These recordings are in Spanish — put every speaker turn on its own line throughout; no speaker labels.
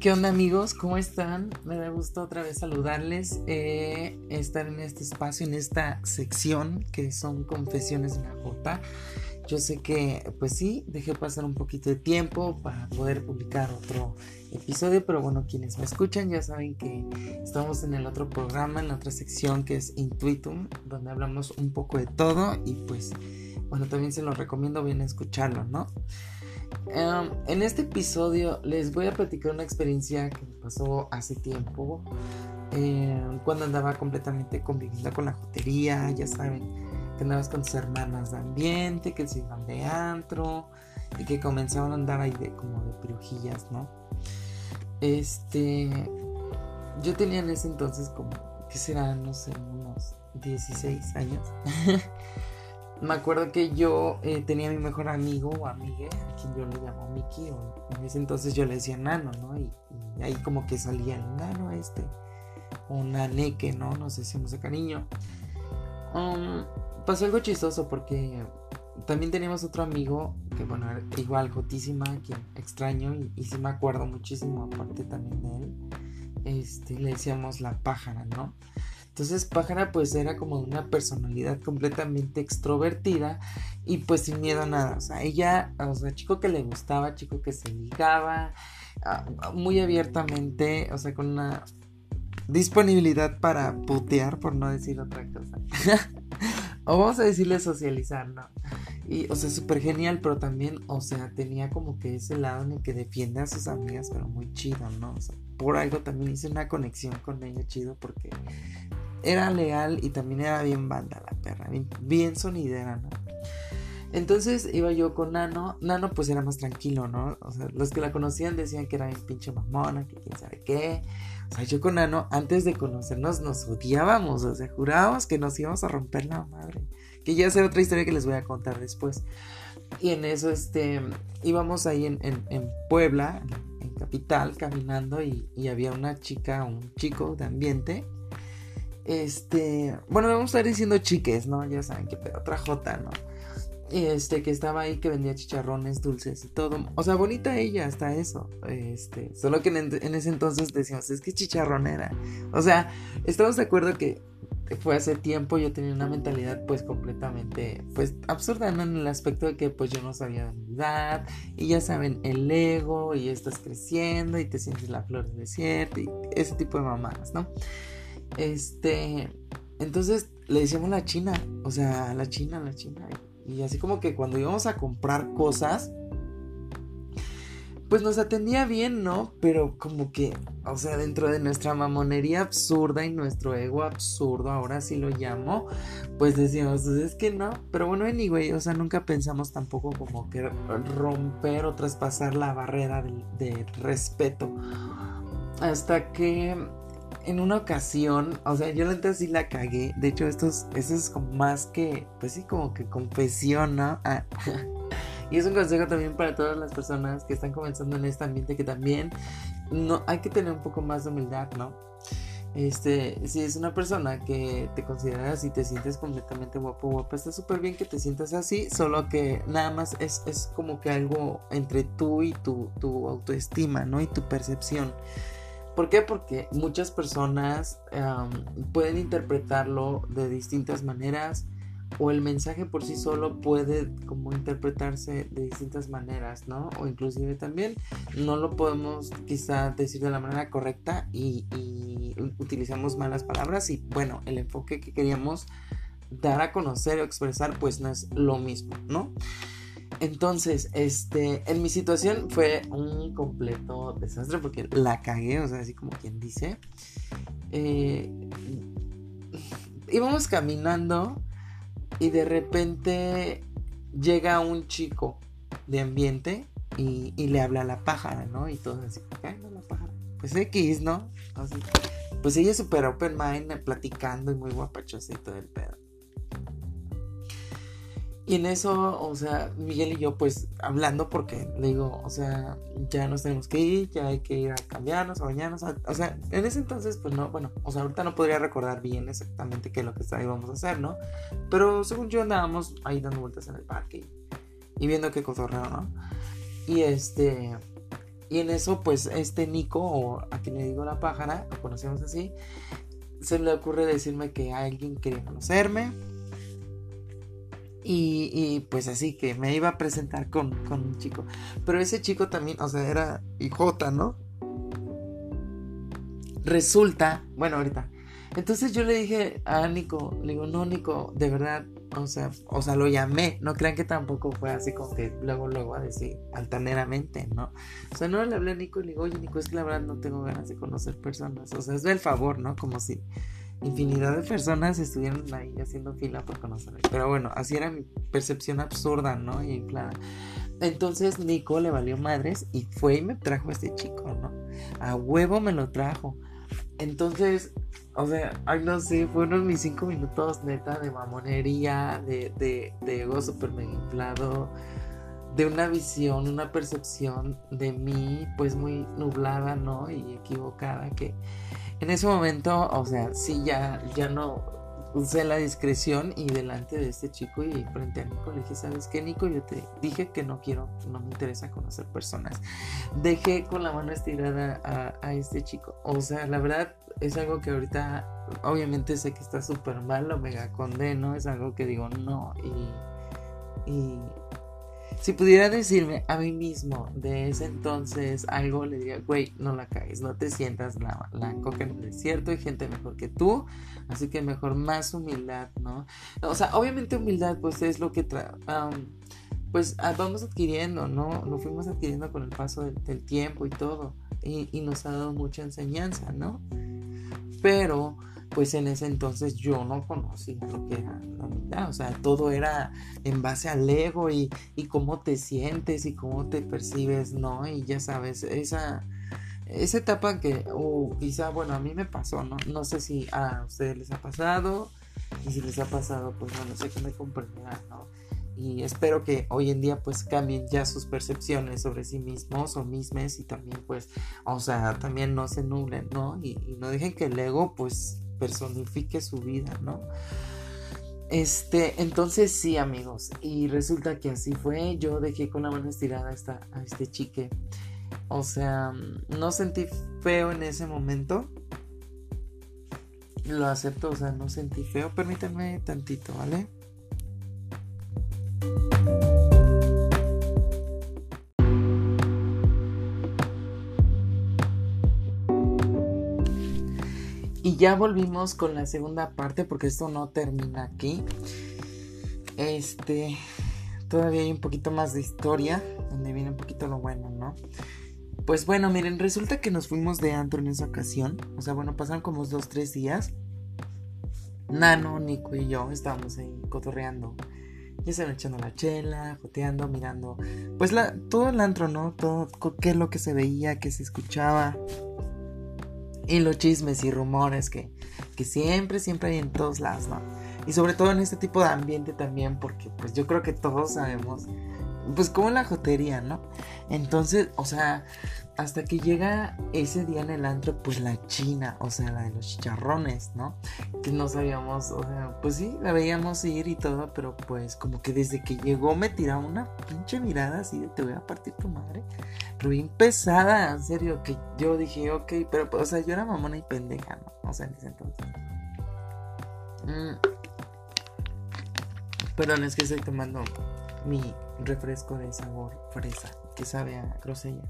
¿Qué onda amigos? ¿Cómo están? Me da gusto otra vez saludarles, eh, estar en este espacio, en esta sección que son confesiones de una Jota. Yo sé que, pues sí, dejé pasar un poquito de tiempo para poder publicar otro episodio, pero bueno, quienes me escuchan ya saben que estamos en el otro programa, en la otra sección que es Intuitum, donde hablamos un poco de todo y pues, bueno, también se los recomiendo bien escucharlo, ¿no? Em, en este episodio les voy a platicar una experiencia que me pasó hace tiempo, em, cuando andaba completamente conviviendo con la jotería, ya saben, que andabas con tus hermanas de ambiente, que se iban de antro y que comenzaban a andar ahí de, como de pirujillas, ¿no? Este, yo tenía en ese entonces como, ¿qué será? No sé, unos 16 años. me acuerdo que yo eh, tenía a mi mejor amigo o amiga, a quien yo le llamo Mickey, o en ese entonces yo le decía Nano, ¿no? Y, ahí como que salía el Nano este, o Naneque, ¿no? Nos decíamos de cariño. Um, pasó algo chistoso porque también teníamos otro amigo que, bueno, igual jotísima, quien extraño y, y sí me acuerdo muchísimo, aparte también de él. Este, le decíamos la pájara, ¿no? Entonces Pájara pues era como una personalidad completamente extrovertida y pues sin miedo a nada. O sea, ella, o sea, chico que le gustaba, chico que se ligaba, ah, muy abiertamente, o sea, con una disponibilidad para putear, por no decir otra cosa. o vamos a decirle socializar, ¿no? Y, o sea, súper genial, pero también, o sea, tenía como que ese lado en el que defiende a sus amigas, pero muy chido, ¿no? O sea, por algo también hice una conexión con ella chido porque era leal y también era bien banda la perra, bien, sonidera, ¿no? Entonces iba yo con Nano. Nano pues era más tranquilo, ¿no? O sea, los que la conocían decían que era bien pinche mamona, que quién sabe qué. O sea, yo con Nano, antes de conocernos, nos odiábamos. O sea, jurábamos que nos íbamos a romper la madre. Que ya será otra historia que les voy a contar después. Y en eso, este, íbamos ahí en, en, Puebla, en, Capital, caminando. Y había una chica, un chico de ambiente este, bueno, vamos a estar diciendo chiques, ¿no? Ya saben que otra Jota, ¿no? Este, que estaba ahí que vendía chicharrones dulces y todo. O sea, bonita ella, hasta eso. Este, solo que en, ese entonces decíamos, es que chicharronera. O sea, estamos de acuerdo que fue hace tiempo, yo tenía una mentalidad pues completamente, pues absurda, ¿no? En el aspecto de que pues yo no sabía de edad, y ya saben, el ego, y estás creciendo, y te sientes la flor del desierto, y ese tipo de mamadas, ¿no? Este, entonces le decíamos la china, o sea, la china, la china. Y así como que cuando íbamos a comprar cosas, pues nos atendía bien, ¿no? Pero como que, o sea, dentro de nuestra mamonería absurda y nuestro ego absurdo, ahora sí lo llamo, pues decíamos, pues es que no. Pero bueno, anyway, o sea, nunca pensamos tampoco como que romper o traspasar la barrera de respeto. Hasta que en una ocasión, o sea, yo la neta sí la cagué. De hecho, esto es, esto más que, pues sí, como que confesión, ¿no? Ah, y es un consejo también para todas las personas que están comenzando en este ambiente que también no hay que tener un poco más de humildad, ¿no? Este, si es una persona que te consideras y te sientes completamente guapo, guapa, está súper bien que te sientas así, solo que nada más es, es como que algo entre tú y tu, tu autoestima, ¿no? Y tu percepción. ¿Por qué? Porque muchas personas pueden interpretarlo de distintas maneras o el mensaje por sí solo puede como interpretarse de distintas maneras, ¿no? O inclusive también no lo podemos quizá decir de la manera correcta y, y utilizamos malas palabras y bueno, el enfoque que queríamos dar a conocer o expresar pues no es lo mismo, ¿no? Entonces, este, en mi situación fue un completo desastre porque la cagué, o sea, así como quien dice. Eh, íbamos caminando y de repente llega un chico de ambiente y, le habla a la pájara, ¿no? Y todo así, ay, no, la pájara. Pues X, ¿no? pues ella es súper open mind, platicando y muy guapachosa y todo el pedo. Y en eso, o sea, Miguel y yo pues hablando porque le digo, o sea, ya nos tenemos que ir, ya hay que ir a cambiarnos, a bañarnos, o sea, en ese entonces pues no, bueno, o sea, ahorita no podría recordar bien exactamente qué es lo que íbamos a hacer, ¿no? Pero según yo andábamos ahí dando vueltas en el parque y, viendo qué cotorreo, ¿no? Y este, y en eso, pues, este Nico, o a quien le digo la pájara, lo conocemos así, se le ocurre decirme que alguien quería conocerme. Y, pues así que me iba a presentar con, con un chico. Pero ese chico también, o sea, era hijota, ¿no? Resulta, bueno, ahorita. Entonces yo le dije a Nico, le digo, no, Nico, de verdad, o sea, o sea, lo llamé. No crean que tampoco fue así como que luego, luego a decir altaneramente, ¿no? O sea, no le hablé a Nico y le digo, oye, Nico, es que la verdad no tengo ganas de conocer personas. O sea, es del favor, ¿no? Como si infinidad de personas estuvieran ahí haciendo fila por conocerme. Pero bueno, así era mi percepción absurda, ¿no? Y inflada. Entonces Nico le valió madres y fue y me trajo a este chico, ¿no? A huevo me lo trajo. Entonces, o sea, ay, no sé, fueron mis cinco minutos neta de mamonería, de, de, de ego súper mega inflado, de una visión, una percepción de mí, pues muy nublada, ¿no? Y equivocada, que en ese momento, o sea, sí, ya, ya no usé la discreción y delante de este chico y frente a Nico le dije, ¿sabes qué, Nico? Yo te dije que no quiero, no me interesa conocer personas. Dejé con la mano estirada a, a este chico. O sea, la verdad, es algo que ahorita obviamente sé que está súper mal, lo mega condeno, es algo que digo no y, y si pudiera decirme a mí mismo de ese entonces algo, le diría, güey, no la caes, no te sientas la, la coca en el desierto, hay gente mejor que tú, así que mejor más humildad, ¿no? O sea, obviamente humildad pues es lo que pues ah, vamos adquiriendo, ¿no? Lo fuimos adquiriendo con el paso del, tiempo y todo, y nos ha dado mucha enseñanza, ¿no? Pero pues en ese entonces yo no conocía lo que era la humildad, o sea, todo era en base al ego y, cómo te sientes y cómo te percibes, ¿no? Y ya sabes, esa, esa etapa que, o quizá, bueno, a mí me pasó, ¿no? No sé si a ustedes les ha pasado, y si les ha pasado, pues bueno, sé que me comprenderán, ¿no? y espero que hoy en día pues cambien ya sus percepciones sobre sí mismos o mismes y también pues o sea también no se nublen no y, no dejen que el ego pues personifique su vida no este entonces sí amigos y resulta que así fue. Yo dejé con la mano estirada a, a este chique. O sea no sentí feo en ese momento. Lo acepto o sea no sentí feo. Permítanme tantito vale ya volvimos con la segunda parte porque esto no termina aquí. Este, todavía hay un poquito más de historia, donde viene un poquito lo bueno, ¿no? Pues bueno, miren, resulta que nos fuimos de antro en esa ocasión. O sea, bueno, pasaron como dos, tres días. Nano, Nico y yo estábamos ahí cotorreando ya se echando la chela, joteando, mirando, pues todo el antro, ¿no? Todo, qué es lo que se veía, qué se escuchaba. Y los chismes y rumores que, que siempre, siempre hay en todos lados, ¿no? Y sobre todo en este tipo de ambiente también, porque pues yo creo que todos sabemos, pues como la jotería, ¿no? Entonces, o sea, hasta que llega ese día en el antro, pues la china, o sea, la de los chicharrones, ¿no? Que no sabíamos, o sea, pues sí, la veíamos ir y todo, pero pues como que desde que llegó me tiraba una pinche mirada así de te voy a partir tu madre. Pero bien pesada, en serio, que yo dije, ok, pero, o sea, yo era mamona y pendeja, ¿no? O sea, en ese entonces. Mm. Perdón, es que estoy tomando mi refresco de sabor fresa, que sabe a grosella.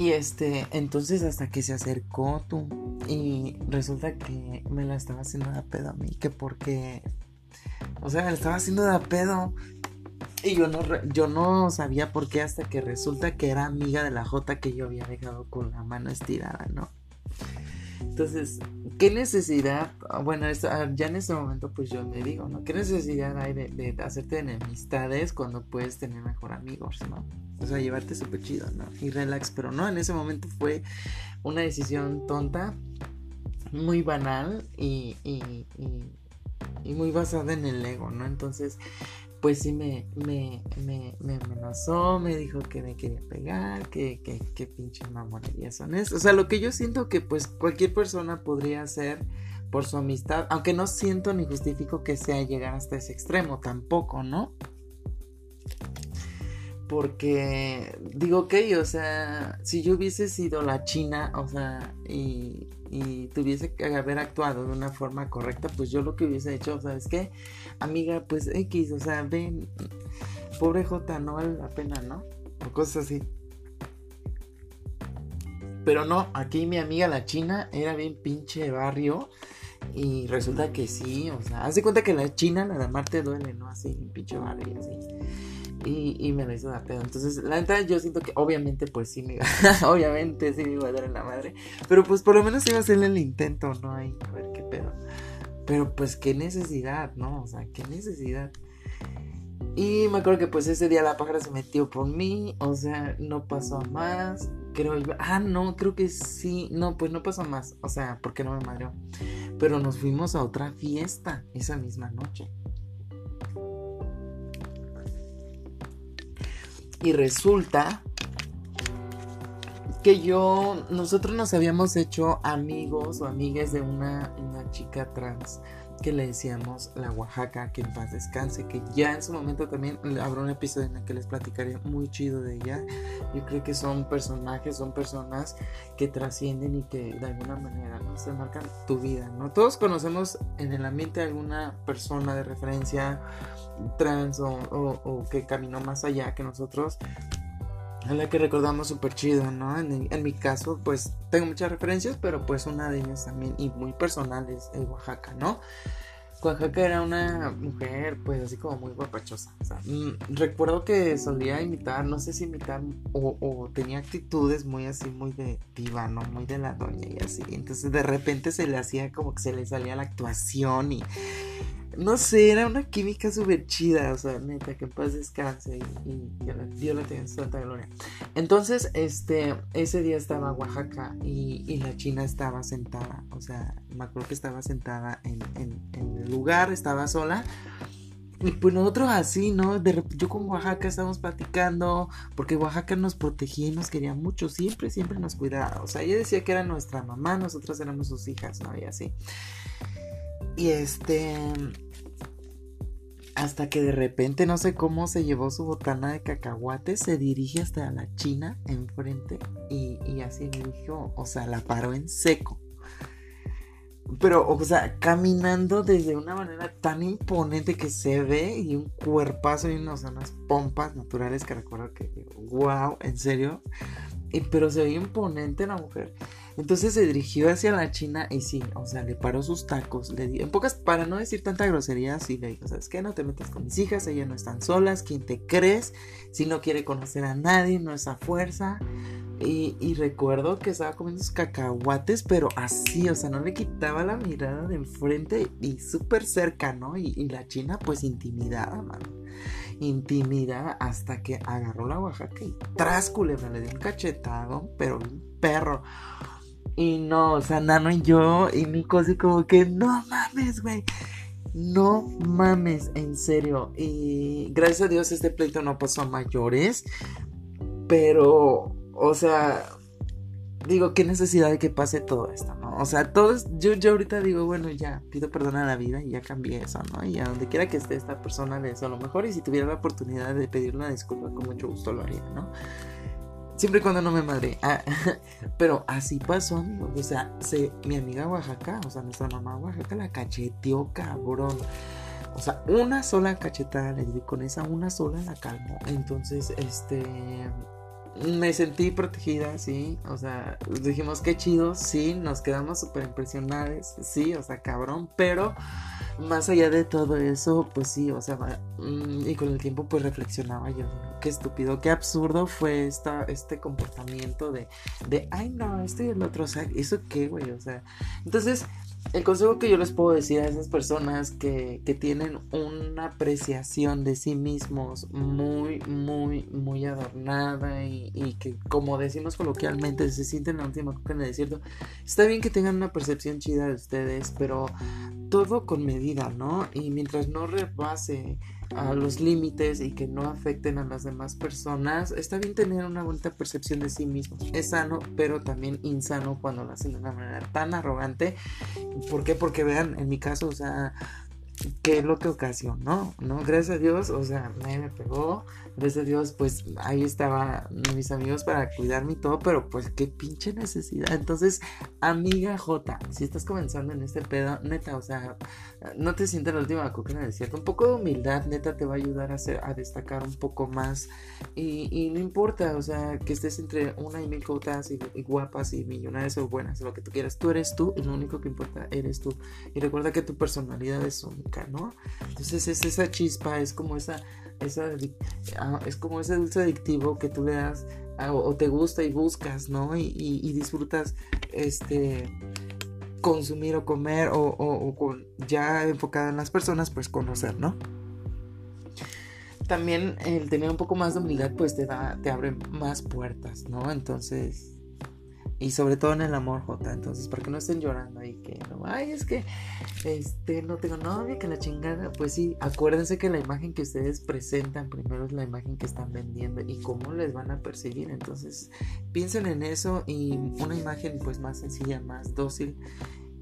Y este, entonces hasta que se acercó tú y resulta que me la estaba haciendo de pedo a mí, que porque, o sea, me la estaba haciendo de pedo y yo no, yo no sabía por qué hasta que resulta que era amiga de la J que yo había dejado con la mano estirada, ¿no? Entonces, ¿qué necesidad? Bueno, ah, ya en este momento pues yo me digo, ¿no? ¿Qué necesidad hay de, hacerte enemistades cuando puedes tener mejor amigos, ¿no? O sea, llevarte súper chido, ¿no? Y relax, pero no, en ese momento fue una decisión tonta, muy banal y, y, muy basada en el ego, ¿no? Entonces, pues sí me, me, me, me amenazó, me dijo que me quería pegar, que, que, que pinches mamonerías son eso. O sea, lo que yo siento que pues cualquier persona podría hacer por su amistad, aunque no siento ni justifico que sea llegar hasta ese extremo tampoco, ¿no? porque digo, ok, o sea, si yo hubiese sido la china, o sea, y, y tuviese que haber actuado de una forma correcta, pues yo lo que hubiese hecho, ¿sabes qué? Amiga, pues X, o sea, ven, pobre J, no vale la pena, ¿no? O cosas así. Pero no, aquí mi amiga la china era bien pinche barrio. Y resulta que sí, o sea, haz de cuenta que la china, la de Marte duele, ¿no? Así, pinche barrio, así. Y, me lo hizo de pedo. Entonces, la neta, yo siento que obviamente, pues sí me iba, obviamente sí me iba a dar en la madre. Pero pues por lo menos iba a hacerle el intento, ¿no? Ahí, a ver qué pedo. Pero pues qué necesidad, ¿no? O sea, qué necesidad. Y me acuerdo que pues ese día la pájara se metió por mí, o sea, no pasó más. Creo ah, no, creo que sí, no, pues no pasó más, o sea, porque no me madreó. Pero nos fuimos a otra fiesta esa misma noche. Y resulta que yo, nosotros nos habíamos hecho amigos o amigas de una, una chica trans que le decíamos la Oaxaca, que en paz descanse, que ya en su momento también habrá un episodio en el que les platicaré muy chido de ella. Yo creo que son personajes, son personas que trascienden y que de alguna manera ¿no? se marcan tu vida, ¿no? Todos conocemos en el ambiente alguna persona de referencia trans o, o que caminó más allá que nosotros a la que recordamos súper chido, ¿no? En, mi caso, pues tengo muchas referencias, pero pues una de ellas también, y muy personales, es Oaxaca, ¿no? Oaxaca era una mujer, pues así como muy guapachosa. O sea, mm, recuerdo que solía imitar, no sé si imitar, o, o, tenía actitudes muy así, muy de diva, ¿no? Muy de la doña y así. Entonces de repente se le hacía como que se le salía la actuación y no sé, era una química súper chida, o sea, neta, que en paz descanse y, y Dios la tenga en santa gloria. Entonces, este, ese día estaba Oaxaca y, y, la china estaba sentada, o sea, me acuerdo que estaba sentada en, en, el lugar, estaba sola. Y pues nosotros así, ¿no? De, yo con Oaxaca estábamos platicando, porque Oaxaca nos protegía y nos quería mucho, siempre, siempre nos cuidaba. O sea, ella decía que era nuestra mamá, nosotras éramos sus hijas, ¿no? Y así. Y este. Hasta que de repente, no sé cómo se llevó su botana de cacahuate, se dirige hasta la china enfrente y, y así me dijo, o sea, la paró en seco. Pero, o sea, caminando desde una manera tan imponente que se ve y un cuerpazo y unas, unas pompas naturales que recuerdo que, wow, en serio. Y, pero se ve imponente la mujer. Entonces se dirigió hacia la china y sí, o sea, le paró sus tacos, le dio, en pocas, para no decir tanta grosería, sí le dijo, ¿sabes qué? No te metas con mis hijas, ellas no están solas, ¿quién te crees? Si no quiere conocer a nadie, no es a fuerza. Y, recuerdo que estaba comiendo sus cacahuates, pero así, o sea, no le quitaba la mirada de enfrente y súper cerca, ¿no? Y, y, la china, pues intimidada, mano. Intimidada hasta que agarró la Oaxaca y tras culebra le dio un cachetado, pero un perro. Y no, o sea, Nano y yo y Nico así como que no mames, güey. No mames, en serio. Y gracias a Dios este pleito no pasó a mayores. Pero, o sea, digo, qué necesidad de que pase todo esto, ¿no? O sea, todos, yo, yo ahorita digo, bueno, ya pido perdón a la vida y ya cambié eso, ¿no? Y a donde quiera que esté esta persona le deseo lo mejor. Y si tuviera la oportunidad de pedir una disculpa, con mucho gusto lo haría, ¿no? Siempre y cuando no me madre. Ah, pero así pasó, amigos. O sea, se, mi amiga Oaxaca, o sea, nuestra mamá Oaxaca la cacheteó, cabrón. O sea, una sola cachetada le di, con esa una sola la calmó. Entonces, este. Me sentí protegida, sí. O sea, dijimos qué chido, sí. Nos quedamos súper impresionados, sí. O sea, cabrón. Pero más allá de todo eso, pues sí, o sea, mm, y con el tiempo pues reflexionaba yo, qué estúpido, qué absurdo fue esta, este comportamiento de, de, ay no, este y el otro, o ¿eso qué, güey? O sea, entonces el consejo que yo les puedo decir a esas personas que, que, tienen una apreciación de sí mismos muy, muy, muy adornada y, que, como decimos coloquialmente, se sienten la última coca en el desierto, está bien que tengan una percepción chida de ustedes, pero todo con medida, ¿no? Y mientras no rebase a los límites y que no afecten a las demás personas, está bien tener una bonita percepción de sí mismo. Es sano, pero también insano cuando lo hacen de una manera tan arrogante. ¿Por qué? Porque vean, en mi caso, o sea, qué es lo que ocasionó, ¿no? Gracias a Dios, o sea, nadie me pegó, gracias a Dios, pues ahí estaban mis amigos para cuidarme y todo, pero pues qué pinche necesidad. Entonces, amiga J, si estás comenzando en este pedo, neta, o sea, no te sientes la última coca en el un poco de humildad, neta, te va a ayudar a, hacer, a destacar un poco más y, no importa, o sea, que estés entre una y mil cotas y, guapas y millonarias o buenas, lo que tú quieras, tú eres tú y lo único que importa eres tú. Y recuerda que tu personalidad es única, ¿no? Entonces es esa chispa, es como esa, esa ah, es como ese dulce adictivo que tú le das o te gusta y buscas, ¿no? Y, disfrutas este consumir o comer o, ya enfocada en las personas, pues conocer, ¿no? También el tener un poco más de humildad, pues te da, te abre más puertas, ¿no? Entonces, y sobre todo en el amor, J. Entonces, para que no estén llorando ahí que no, ay, es que este no tengo novia, que la chingada. Pues sí, acuérdense que la imagen que ustedes presentan primero es la imagen que están vendiendo y cómo les van a perseguir. Entonces, piensen en eso y una imagen pues más sencilla, más dócil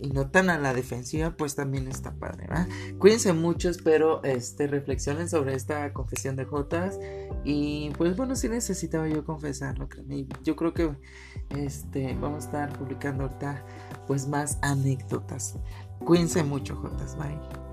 y no tan a la defensiva, pues también está padre, ¿verdad? Cuídense mucho, espero este, reflexionen sobre esta confesión de Jotas. Y pues bueno, sí necesitaba yo confesarlo, Yo creo que este, vamos a estar publicando ahorita pues más anécdotas. Cuídense mucho, Jotas. Bye.